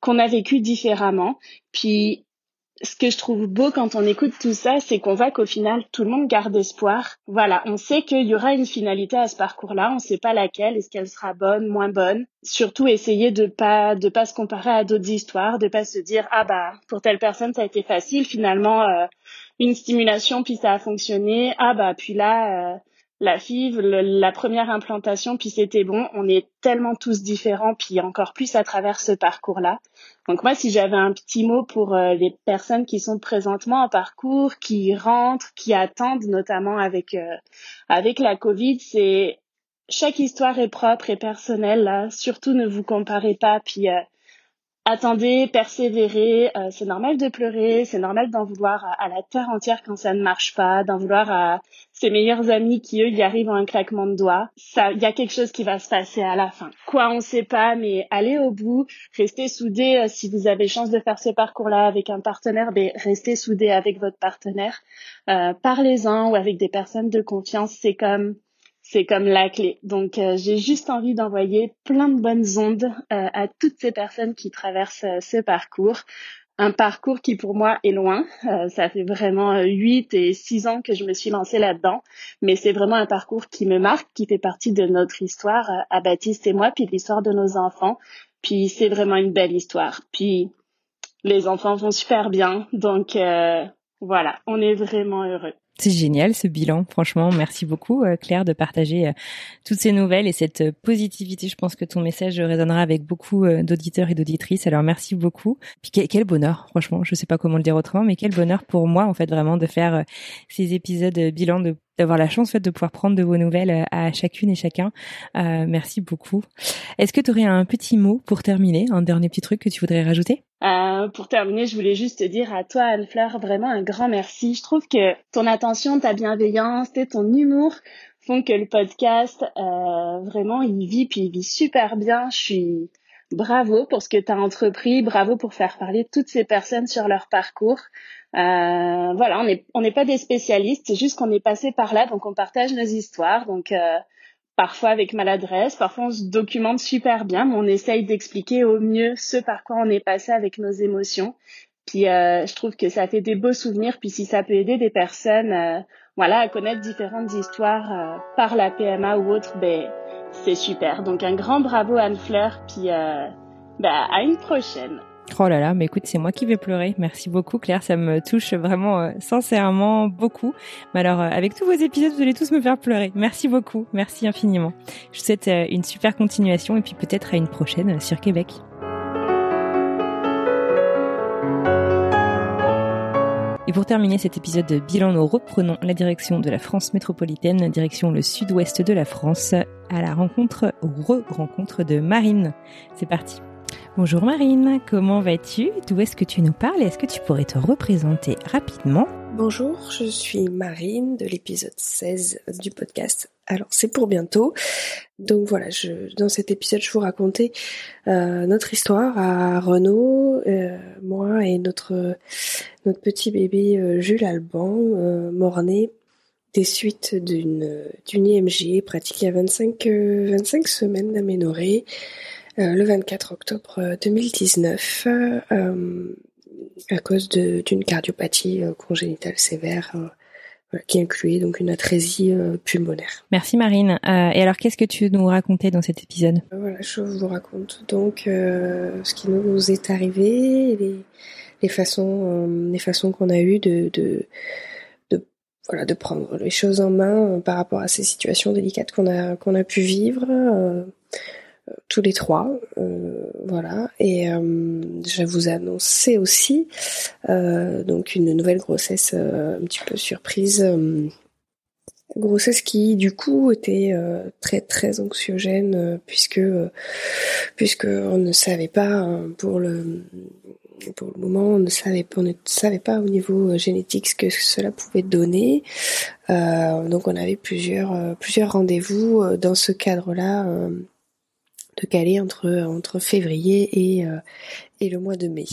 D: qu'on a vécues différemment. Puis ce que je trouve beau quand on écoute tout ça, c'est qu'on voit qu'au final, tout le monde garde espoir. Voilà, on sait qu'il y aura une finalité à ce parcours-là, on sait pas laquelle, est-ce qu'elle sera bonne, moins bonne. Surtout essayer de pas de pas se comparer à d'autres histoires, de pas se dire ah bah pour telle personne ça a été facile, finalement euh, une stimulation puis ça a fonctionné, ah bah puis là euh, la FIV, la première implantation, puis c'était bon. On est tellement tous différents, puis encore plus à travers ce parcours-là. Donc moi, si j'avais un petit mot pour euh, les personnes qui sont présentement en parcours, qui rentrent, qui attendent, notamment avec euh, avec la Covid, c'est chaque histoire est propre et personnelle. Là. Surtout, ne vous comparez pas, puis euh, attendez, persévérez. Euh, c'est normal de pleurer, c'est normal d'en vouloir à, la terre entière quand ça ne marche pas, d'en vouloir à ses meilleurs amis qui eux y arrivent en un claquement de doigts. Ça, il y a quelque chose qui va se passer à la fin. Quoi, on sait pas, mais allez au bout, restez soudés. Euh, si vous avez chance de faire ce parcours-là avec un partenaire, ben restez soudés avec votre partenaire. Euh, Parlez-en ou avec des personnes de confiance. C'est comme c'est comme la clé. Donc euh, j'ai juste envie d'envoyer plein de bonnes ondes euh, à toutes ces personnes qui traversent euh, ce parcours. Un parcours qui pour moi est loin. ça fait vraiment huit et six ans que je me suis lancée là-dedans. Mais c'est vraiment un parcours qui me marque, qui fait partie de notre histoire à Baptiste et moi, puis l'histoire de nos enfants. Puis c'est vraiment une belle histoire. Puis les enfants vont super bien. Donc voilà, on est vraiment heureux.
A: C'est génial ce bilan, franchement. Merci beaucoup euh, Claire de partager euh, toutes ces nouvelles et cette euh, positivité. Je pense que ton message résonnera avec beaucoup d'auditeurs et d'auditrices. Alors merci beaucoup. Puis quel, bonheur, franchement. Je sais pas comment le dire autrement, mais quel bonheur pour moi en fait vraiment de faire ces épisodes bilan de d'avoir la chance fait de pouvoir prendre de vos nouvelles à chacune et chacun. merci beaucoup. Est-ce que tu aurais un petit mot pour terminer, un dernier petit truc que tu voudrais rajouter?
D: Euh, pour terminer, je voulais juste te dire à toi, Anne-Fleur, vraiment un grand merci. Je trouve que ton attention, ta bienveillance et ton humour font que le podcast, euh, vraiment, il vit, puis il vit super bien. Je suis bravo pour ce que tu as entrepris, bravo pour faire parler toutes ces personnes sur leur parcours. Euh, voilà, on n'est on pas des spécialistes, c'est juste qu'on est passé par là, donc on partage nos histoires. Donc euh, parfois avec maladresse, parfois on se documente super bien, mais on essaye d'expliquer au mieux ce par quoi on est passé avec nos émotions. Puis euh, je trouve que ça fait des beaux souvenirs. Puis si ça peut aider des personnes, euh, voilà, à connaître différentes histoires euh, par la PMA ou autre, ben c'est super. Donc un grand bravo Anne Fleur. Puis ben, à une prochaine.
A: Oh là là, mais écoute, c'est moi qui vais pleurer. Merci beaucoup Claire, ça me touche vraiment euh, sincèrement beaucoup. Mais alors, euh, avec tous vos épisodes, vous allez tous me faire pleurer. Merci beaucoup, merci infiniment. Je vous souhaite euh, une super continuation et puis peut-être à une prochaine sur Québec. Et pour terminer cet épisode de bilan, nous reprenons la direction de la France métropolitaine, direction le sud-ouest de la France, à la rencontre, re-rencontre de Marine. C'est parti. Bonjour Marine, comment vas-tu? D'où est-ce que tu nous parles? Est-ce que tu pourrais te représenter rapidement?
E: Bonjour, je suis Marine de l'épisode 16 du podcast. Alors c'est pour bientôt. Donc voilà, dans cet épisode je vous racontais euh, notre histoire à Renault, euh, moi et notre petit bébé euh, Jules Alban, mort-né des suites d'une d'une IMG pratiquée à 25 25 semaines d'aménorrhée. Euh, le 24 octobre 2019 euh, euh, à cause d'une cardiopathie congénitale sévère qui incluait donc une atrésie pulmonaire.
A: Merci Marine. et alors qu'est-ce que tu nous racontais dans cet épisode?
E: Voilà, je vous raconte donc ce qui nous est arrivé, les, les façons, les façons qu'on a eues de, de, de, voilà, de prendre les choses en main par rapport à ces situations délicates qu'on a qu'on a pu vivre tous les trois, euh, voilà. Et euh, je vous annoncer aussi euh, donc une nouvelle grossesse un petit peu surprise grossesse qui du coup était très très anxiogène puisque puisque on ne savait pas pour le pour le moment, on ne savait, on ne savait pas au niveau génétique ce que cela pouvait donner. Donc, on avait plusieurs, plusieurs rendez-vous dans ce cadre-là de caler entre, entre février et, et le mois de mai.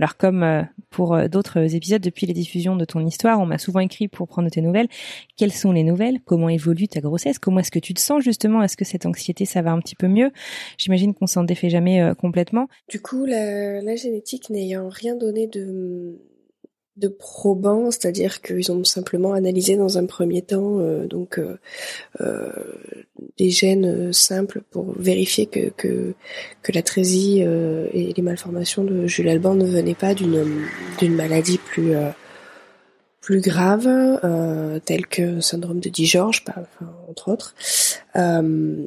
A: Alors comme euh, pour euh, d'autres épisodes depuis les diffusions de ton histoire, on m'a souvent écrit pour prendre tes nouvelles. Quelles sont les nouvelles? Comment évolue ta grossesse? Comment est-ce que tu te sens justement? Est-ce que cette anxiété ça va un petit peu mieux? J'imagine qu'on s'en défait jamais euh, complètement.
E: Du coup, la, la génétique n'ayant rien donné de de probants, c'est-à-dire qu'ils ont simplement analysé dans un premier temps euh, donc euh, euh, des gènes simples pour vérifier que que, la trésie et les malformations de Jules Alban ne venaient pas d'une d'une maladie plus plus grave, telle que syndrome de Dijorge, entre autres.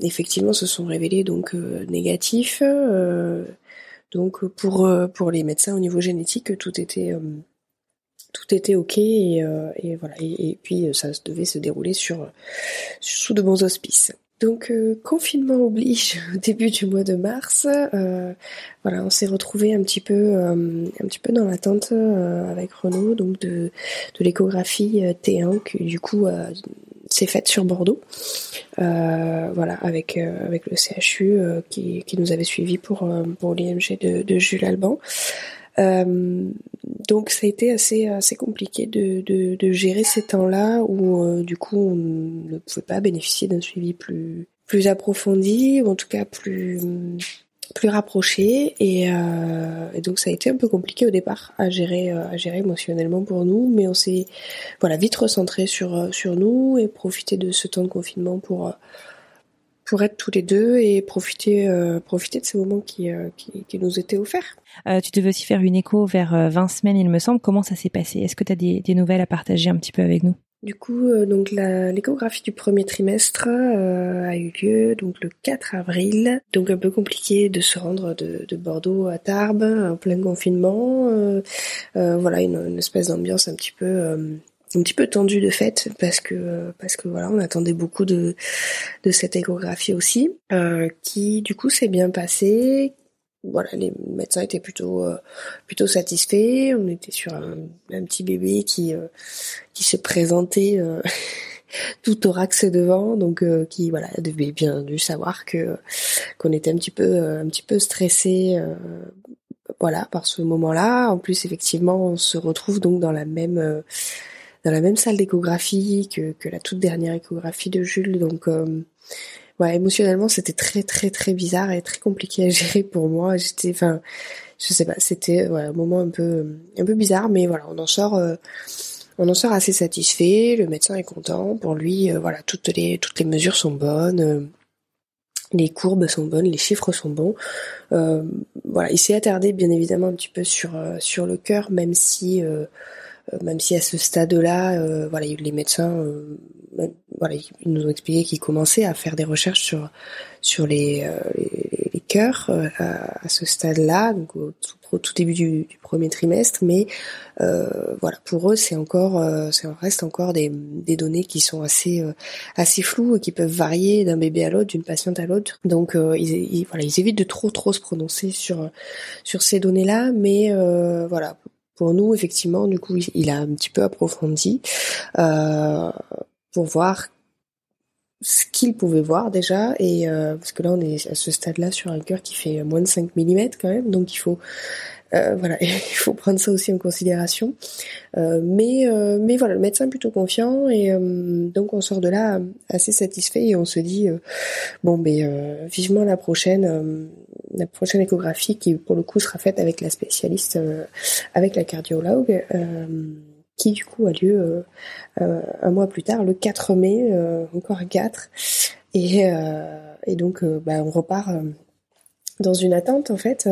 E: effectivement, se sont révélés donc négatifs. donc pour pour les médecins au niveau génétique, tout était tout était ok et, euh, et voilà et, puis euh, ça devait se dérouler sur, sous de bons auspices. Donc euh, confinement oblige [LAUGHS] début du mois de mars. voilà, on s'est retrouvé un petit peu un petit peu dans l'attente avec Renaud donc de de l'échographie T1 qui du coup s'est faite sur Bordeaux. voilà, avec avec le CHU qui, qui nous avait suivi pour pour l'IMG de, de Jules Alban. Euh, donc ça a été assez assez compliqué de, de, de gérer ces temps-là où euh, du coup on ne pouvait pas bénéficier d'un suivi plus plus approfondi ou en tout cas plus plus rapproché. Et, euh, et, donc ça a été un peu compliqué au départ à gérer à gérer émotionnellement pour nous. Mais on s'est voilà vite recentré sur sur nous et profité de ce temps de confinement pour pour être tous les deux et profiter euh, profiter de ces moments qui, euh, qui, qui, nous étaient offerts.
A: Euh, tu devais aussi faire une écho vers 20 semaines, il me semble. Comment ça s'est passé? Est-ce que tu as des, des, nouvelles à partager un petit peu avec nous?
E: Du coup, donc l'échographie du premier trimestre a eu lieu donc le 4 avril. Donc un peu compliqué de se rendre de, de Bordeaux à Tarbes en plein confinement. voilà une, une espèce d'ambiance un petit peu un petit peu tendu de fait parce que parce que voilà on attendait beaucoup de de cette échographie aussi euh, qui du coup s'est bien passé voilà les médecins étaient plutôt euh, plutôt satisfaits. On était sur un, petit bébé qui euh, qui se présentait euh, [LAUGHS] tout thorax devant donc qui voilà devait bien dû savoir que qu'on était un petit peu un petit peu stressé voilà par ce moment-là. En plus effectivement on se retrouve donc dans la même dans la même salle d'échographie que, que la toute dernière échographie de Jules. Donc, euh, ouais, émotionnellement, c'était très très très bizarre et très compliqué à gérer pour moi. J'étais, enfin, je sais pas, c'était ouais, un moment un peu un peu bizarre, mais voilà, on en sort. Euh, on en sort assez satisfait, le médecin est content. Pour lui, euh, voilà, toutes les toutes les mesures sont bonnes, les courbes sont bonnes, les chiffres sont bons. voilà, il s'est attardé bien évidemment un petit peu sur sur le cœur, même si euh, même si à ce stade-là, euh, voilà, les médecins, euh, voilà, ils nous ont expliqué qu'ils commençaient à faire des recherches sur sur les, les, les cœurs à, ce stade-là, donc au tout, début du, premier trimestre. Mais voilà, pour eux, c'est encore, ça reste encore des, des données qui sont assez assez floues et qui peuvent varier d'un bébé à l'autre, d'une patiente à l'autre. Donc ils, ils, voilà, ils évitent de trop trop se prononcer sur sur ces données-là, mais voilà, pour nous, effectivement, du coup, il a un petit peu approfondi euh, pour voir ce qu'il pouvait voir déjà. Et euh, parce que là on est à ce stade-là sur un cœur qui fait moins de 5 mm quand même. Donc il faut euh, [LAUGHS] voilà, il faut prendre ça aussi en considération. Euh, mais euh, mais voilà, le médecin est plutôt confiant. Et donc on sort de là assez satisfait. Et on se dit bon ben vivement la prochaine la prochaine échographie qui pour le coup sera faite avec la spécialiste avec la cardiologue qui du coup a lieu un mois plus tard, le 4 mai, encore un 4. Et, et donc bah, on repart dans une attente en fait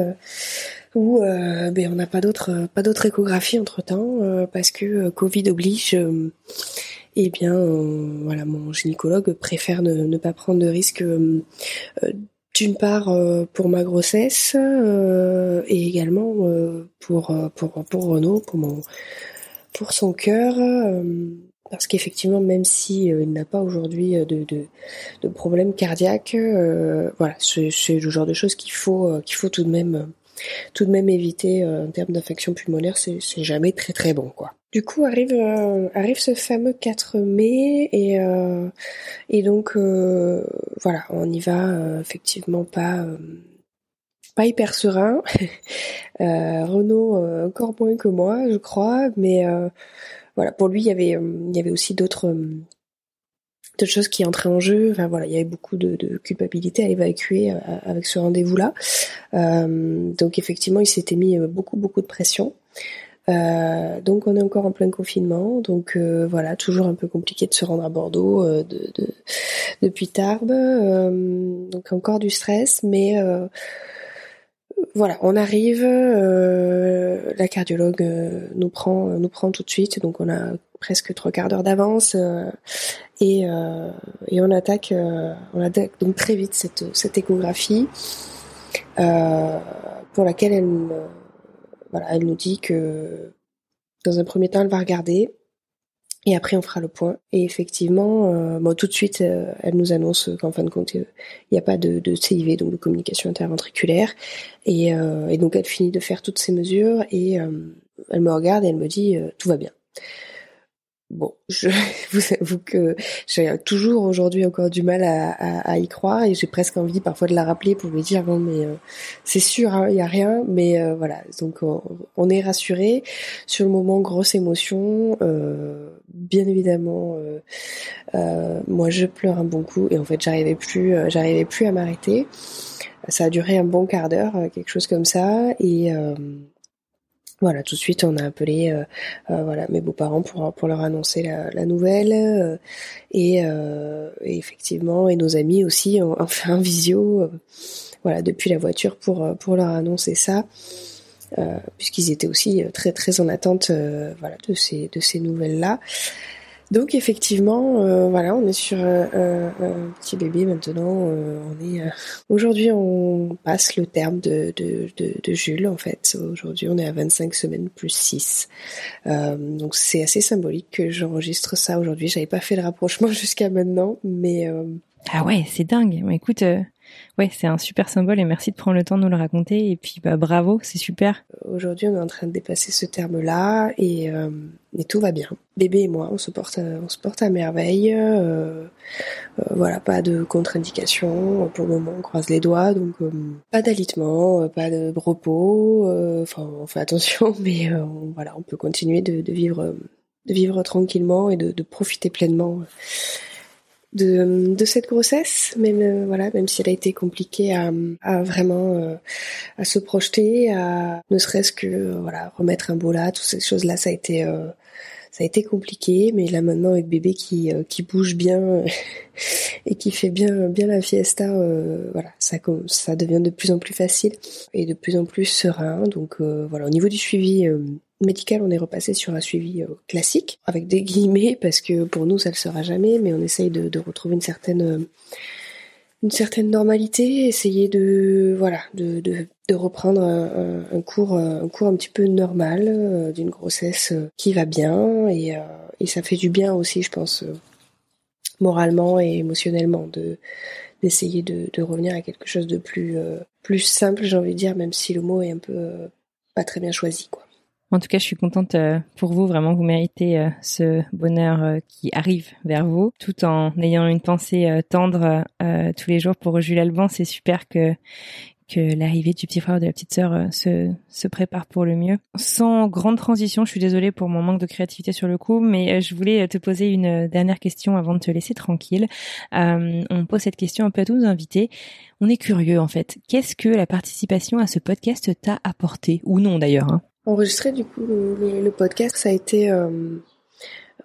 E: où euh, ben on n'a pas d'autre pas d'autre échographie entre temps euh, parce que euh, Covid oblige. eh bien, voilà, mon gynécologue préfère ne, ne pas prendre de risque d'une part pour ma grossesse et également pour pour pour Renaud, pour mon pour son cœur parce qu'effectivement, même si il n'a pas aujourd'hui de, de, de problème cardiaque, voilà, c'est le genre de choses qu'il faut qu'il faut tout de même tout de même éviter en termes d'infection pulmonaire, c'est jamais très très bon quoi. Du coup arrive arrive ce fameux 4 mai et et donc voilà, on y va effectivement pas pas hyper serein. [LAUGHS] euh, Renaud euh, encore moins que moi, je crois, mais euh, voilà, pour lui, il y avait, euh, il y avait aussi d'autres d'autres choses qui entraient en jeu. Enfin voilà, il y avait beaucoup de, de culpabilité à évacuer avec ce rendez-vous-là. donc effectivement, il s'était mis beaucoup beaucoup de pression. Euh, donc on est encore en plein confinement, donc euh, voilà, toujours un peu compliqué de se rendre à Bordeaux de, de, depuis Tarbes, donc encore du stress, mais voilà, on arrive, euh, la cardiologue euh, nous prend nous prend tout de suite, donc on a presque trois quarts d'heure d'avance euh, et, on attaque on attaque donc très vite cette échographie pour laquelle elle voilà elle nous dit que dans un premier temps elle va regarder et après, on fera le point. Et effectivement, euh, tout de suite, euh, elle nous annonce qu'en fin de compte, il n'y a pas de, CIV, donc de communication interventriculaire. Euh, et, donc, elle finit de faire toutes ces mesures et elle me regarde et elle me dit tout va bien. Bon, je [LAUGHS] vous avoue que j'ai toujours aujourd'hui encore du mal à, à, y croire et j'ai presque envie parfois de la rappeler pour lui dire bon mais euh, c'est sûr hein, il y a rien mais euh, voilà. Donc on, est rassuré sur le moment grosse émotion euh, bien évidemment moi je pleure un bon coup et en fait j'arrivais plus j'arrivais plus à m'arrêter. Ça a duré un bon quart d'heure quelque chose comme ça et voilà, tout de suite, on a appelé euh, euh, voilà mes beaux-parents pour pour leur annoncer la, nouvelle euh, et, et, effectivement et nos amis aussi [LAUGHS] ont, fait un visio voilà depuis la voiture pour pour leur annoncer ça puisqu'ils étaient aussi très très en attente voilà de ces de ces nouvelles là. Donc effectivement, euh, voilà, on est sur un, petit bébé maintenant. Euh, on est euh, aujourd'hui, on passe le terme de, de, de, de Jules en fait. Aujourd'hui, on est à 25 semaines plus 6. donc c'est assez symbolique que j'enregistre ça aujourd'hui. J'avais pas fait le rapprochement [LAUGHS] jusqu'à maintenant, mais
A: ah ouais, c'est dingue. Mais écoute, ouais, c'est un super symbole et merci de prendre le temps de nous le raconter. Et puis, bah, bravo, c'est super.
E: Aujourd'hui, on est en train de dépasser ce terme-là et, euh, tout va bien. Bébé et moi, on se porte, on se porte à merveille. Euh, euh, voilà, pas de contre-indication. Pour le moment, on croise les doigts, donc pas d'alitement, pas de repos. Enfin, on fait attention, [LAUGHS] mais voilà, on peut continuer de, vivre, de vivre tranquillement et de profiter pleinement de, de cette grossesse, même euh, voilà, même si elle a été compliquée à, à vraiment euh, à se projeter, à ne serait-ce que euh, voilà remettre un beau là, toutes ces choses là, ça a été ça a été compliqué, mais là maintenant avec bébé qui qui bouge bien [LAUGHS] et qui fait bien bien la fiesta, voilà, ça ça devient de plus en plus facile et de plus en plus serein. Donc voilà, au niveau du suivi médical, on est repassé sur un suivi euh, classique, avec des guillemets, parce que pour nous, ça ne le sera jamais, mais on essaye de, retrouver une certaine, euh, une certaine normalité, essayer de, voilà, de, reprendre un, cours, un cours un petit peu normal euh, d'une grossesse qui va bien, et, ça fait du bien aussi, je pense, moralement et émotionnellement, de d'essayer de, de revenir à quelque chose de plus, plus simple, j'ai envie de dire, même si le mot est un peu pas très bien choisi, quoi.
A: En tout cas, je suis contente euh, pour vous. Vraiment, vous méritez euh, ce bonheur euh, qui arrive vers vous, tout en ayant une pensée tendre tous les jours pour Jules Alban. C'est super que que l'arrivée du petit frère ou de la petite sœur se, se prépare pour le mieux. Sans grande transition, je suis désolée pour mon manque de créativité sur le coup, mais je voulais te poser une dernière question avant de te laisser tranquille. on pose cette question un peu à tous nos invités. On est curieux en fait. Qu'est-ce que la participation à ce podcast t'a apporté? Ou non d'ailleurs hein
E: Enregistrer du coup le, podcast, ça a été euh,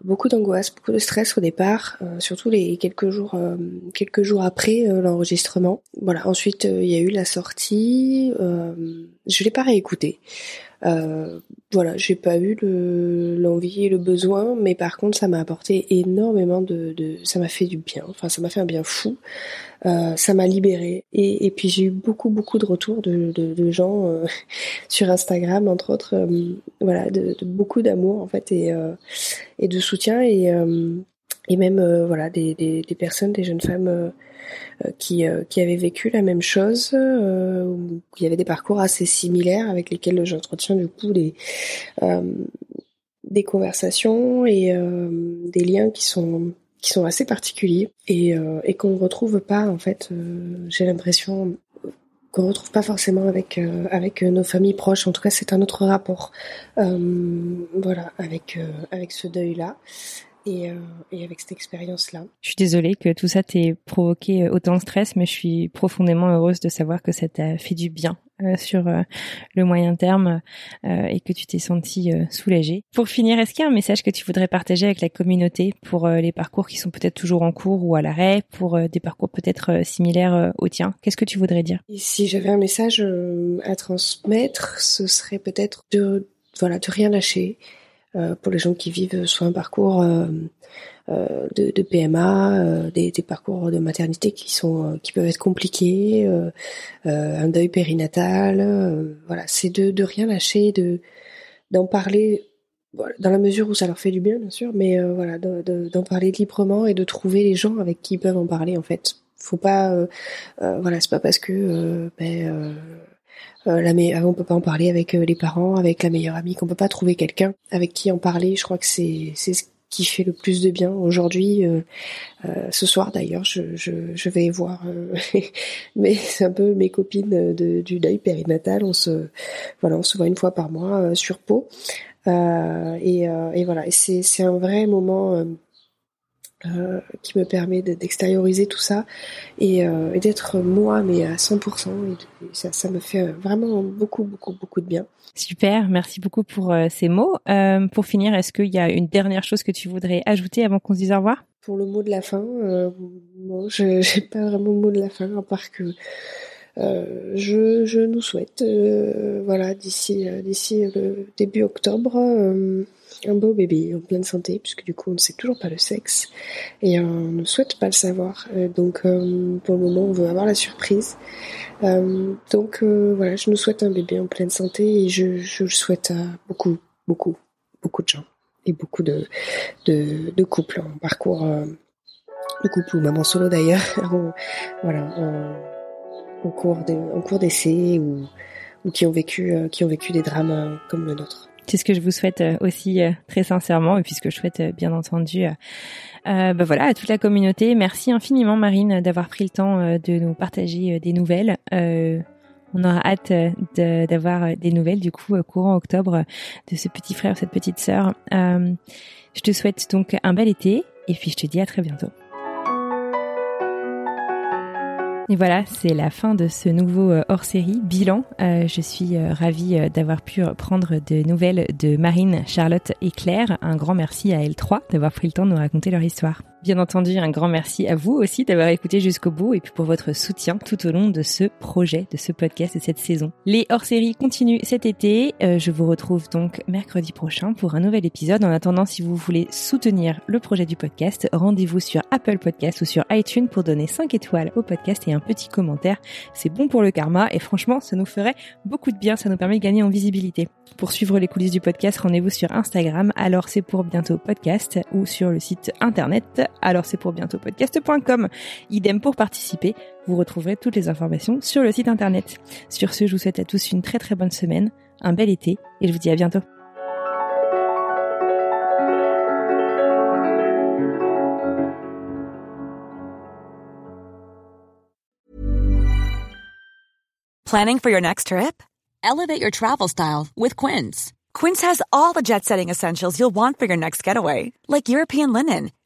E: beaucoup d'angoisse, beaucoup de stress au départ, euh, surtout les quelques jours euh, quelques jours après l'enregistrement. Voilà. Ensuite, il y a eu la sortie. Je l'ai pas réécouté. Euh, voilà, j'ai pas eu l'envie et le besoin, mais par contre, ça m'a apporté énormément de, de ça m'a fait du bien. Enfin, ça m'a fait un bien fou. Euh, ça m'a libéré. Et, et puis j'ai eu beaucoup beaucoup de retours de, de, de gens euh, [LAUGHS] sur Instagram, entre autres, euh, voilà, de, beaucoup d'amour en fait et euh, et de soutien et et même voilà des, des, personnes, des jeunes femmes euh, qui, euh, qui avaient vécu la même chose, euh, il y avait des parcours assez similaires avec lesquels j'entretiens du coup des, des conversations et des liens qui sont qui sont assez particuliers et, et qu'on retrouve pas en fait j'ai l'impression qu'on retrouve pas forcément avec avec nos familles proches. En tout cas c'est un autre rapport voilà avec avec ce deuil là et, euh, et avec cette expérience-là.
A: Je suis désolée que tout ça t'ait provoqué euh, autant de stress, mais je suis profondément heureuse de savoir que ça t'a fait du bien euh, sur euh, le moyen terme euh, et que tu t'es sentie soulagée. Pour finir, est-ce qu'il y a un message que tu voudrais partager avec la communauté pour les parcours qui sont peut-être toujours en cours ou à l'arrêt, pour des parcours peut-être similaires au tien Qu'est-ce que tu voudrais dire?
E: Et Si j'avais un message à transmettre, ce serait peut-être de voilà de rien lâcher, euh, pour les gens qui vivent soit un parcours euh, euh, de, de, PMA, des, des, parcours de maternité qui sont qui peuvent être compliqués, un deuil périnatal, voilà, c'est de, de rien lâcher, de d'en parler dans la mesure où ça leur fait du bien, bien sûr, mais voilà, d'en parler librement et de trouver les gens avec qui ils peuvent en parler, en fait. Faut pas, euh, voilà, c'est pas parce que ben, euh, la on peut pas en parler avec euh, les parents, avec la meilleure amie, qu'on peut pas trouver quelqu'un avec qui en parler. Je crois que c'est c'est ce qui fait le plus de bien aujourd'hui. Euh, euh ce soir d'ailleurs, je, je, je, vais voir, [LAUGHS] mais c'est un peu mes copines de, du deuil périnatal. On se voilà, on se voit une fois par mois sur Pau. et, et voilà, c'est c'est un vrai moment euh, qui me permet d'extérioriser tout ça et, euh, et d'être moi mais à 100% et, ça, ça, me fait vraiment beaucoup beaucoup beaucoup de bien.
A: Super, merci beaucoup pour euh, ces mots. Euh, pour finir, est-ce qu'il y a une dernière chose que tu voudrais ajouter avant qu'on se dise au revoir?
E: Pour le mot de la fin, bon, je [LAUGHS] n'ai pas vraiment le mot de la fin à part que je, je nous souhaite, voilà, d'ici d'ici le début octobre un beau bébé en pleine santé, puisque du coup on ne sait toujours pas le sexe et on ne souhaite pas le savoir. Euh, donc euh, pour le moment on veut avoir la surprise. Euh, donc voilà, je nous souhaite un bébé en pleine santé et je, je le souhaite à beaucoup, beaucoup, beaucoup de gens et beaucoup de, de, de couples en parcours de couple ou maman solo d'ailleurs, [LAUGHS] voilà, en, cours de, en cours d'essai ou, ou qui ont vécu des drames comme le nôtre.
A: C'est ce que je vous souhaite euh, aussi euh, très sincèrement et puis ce que je souhaite euh, bien entendu euh, bah voilà à toute la communauté. Merci infiniment Marine d'avoir pris le temps de nous partager des nouvelles. Euh, on aura hâte d'avoir des nouvelles du coup courant octobre de ce petit frère, cette petite sœur. Euh, je te souhaite donc un bel été et puis je te dis à très bientôt. Et voilà, c'est la fin de ce nouveau euh, hors-série bilan. Euh, je suis euh, ravie d'avoir pu prendre de nouvelles de Marine, Charlotte et Claire. Un grand merci à L3 d'avoir pris le temps de nous raconter leur histoire. Bien entendu, un grand merci à vous aussi d'avoir écouté jusqu'au bout et puis pour votre soutien tout au long de ce projet, de ce podcast et cette saison. Les hors-séries continuent cet été. Euh, je vous retrouve donc mercredi prochain pour un nouvel épisode. En attendant, si vous voulez soutenir le projet du podcast, rendez-vous sur Apple Podcast ou sur iTunes pour donner 5 étoiles au podcast et un petit commentaire. C'est bon pour le karma et franchement, ça nous ferait beaucoup de bien. Ça nous permet de gagner en visibilité. Pour suivre les coulisses du podcast, rendez-vous sur Instagram. Alors c'est pour bientôt podcast ou sur le site internet alors c'est pour bientôt podcast.com. Idem pour participer, vous retrouverez toutes les informations sur le site internet. Sur ce, je vous souhaite à tous une très très bonne semaine, un bel été et je vous dis à bientôt.
F: Planning for your next trip? Elevate your travel style with Quince. Quince has all the jet-setting essentials you'll want for your next getaway, like European linen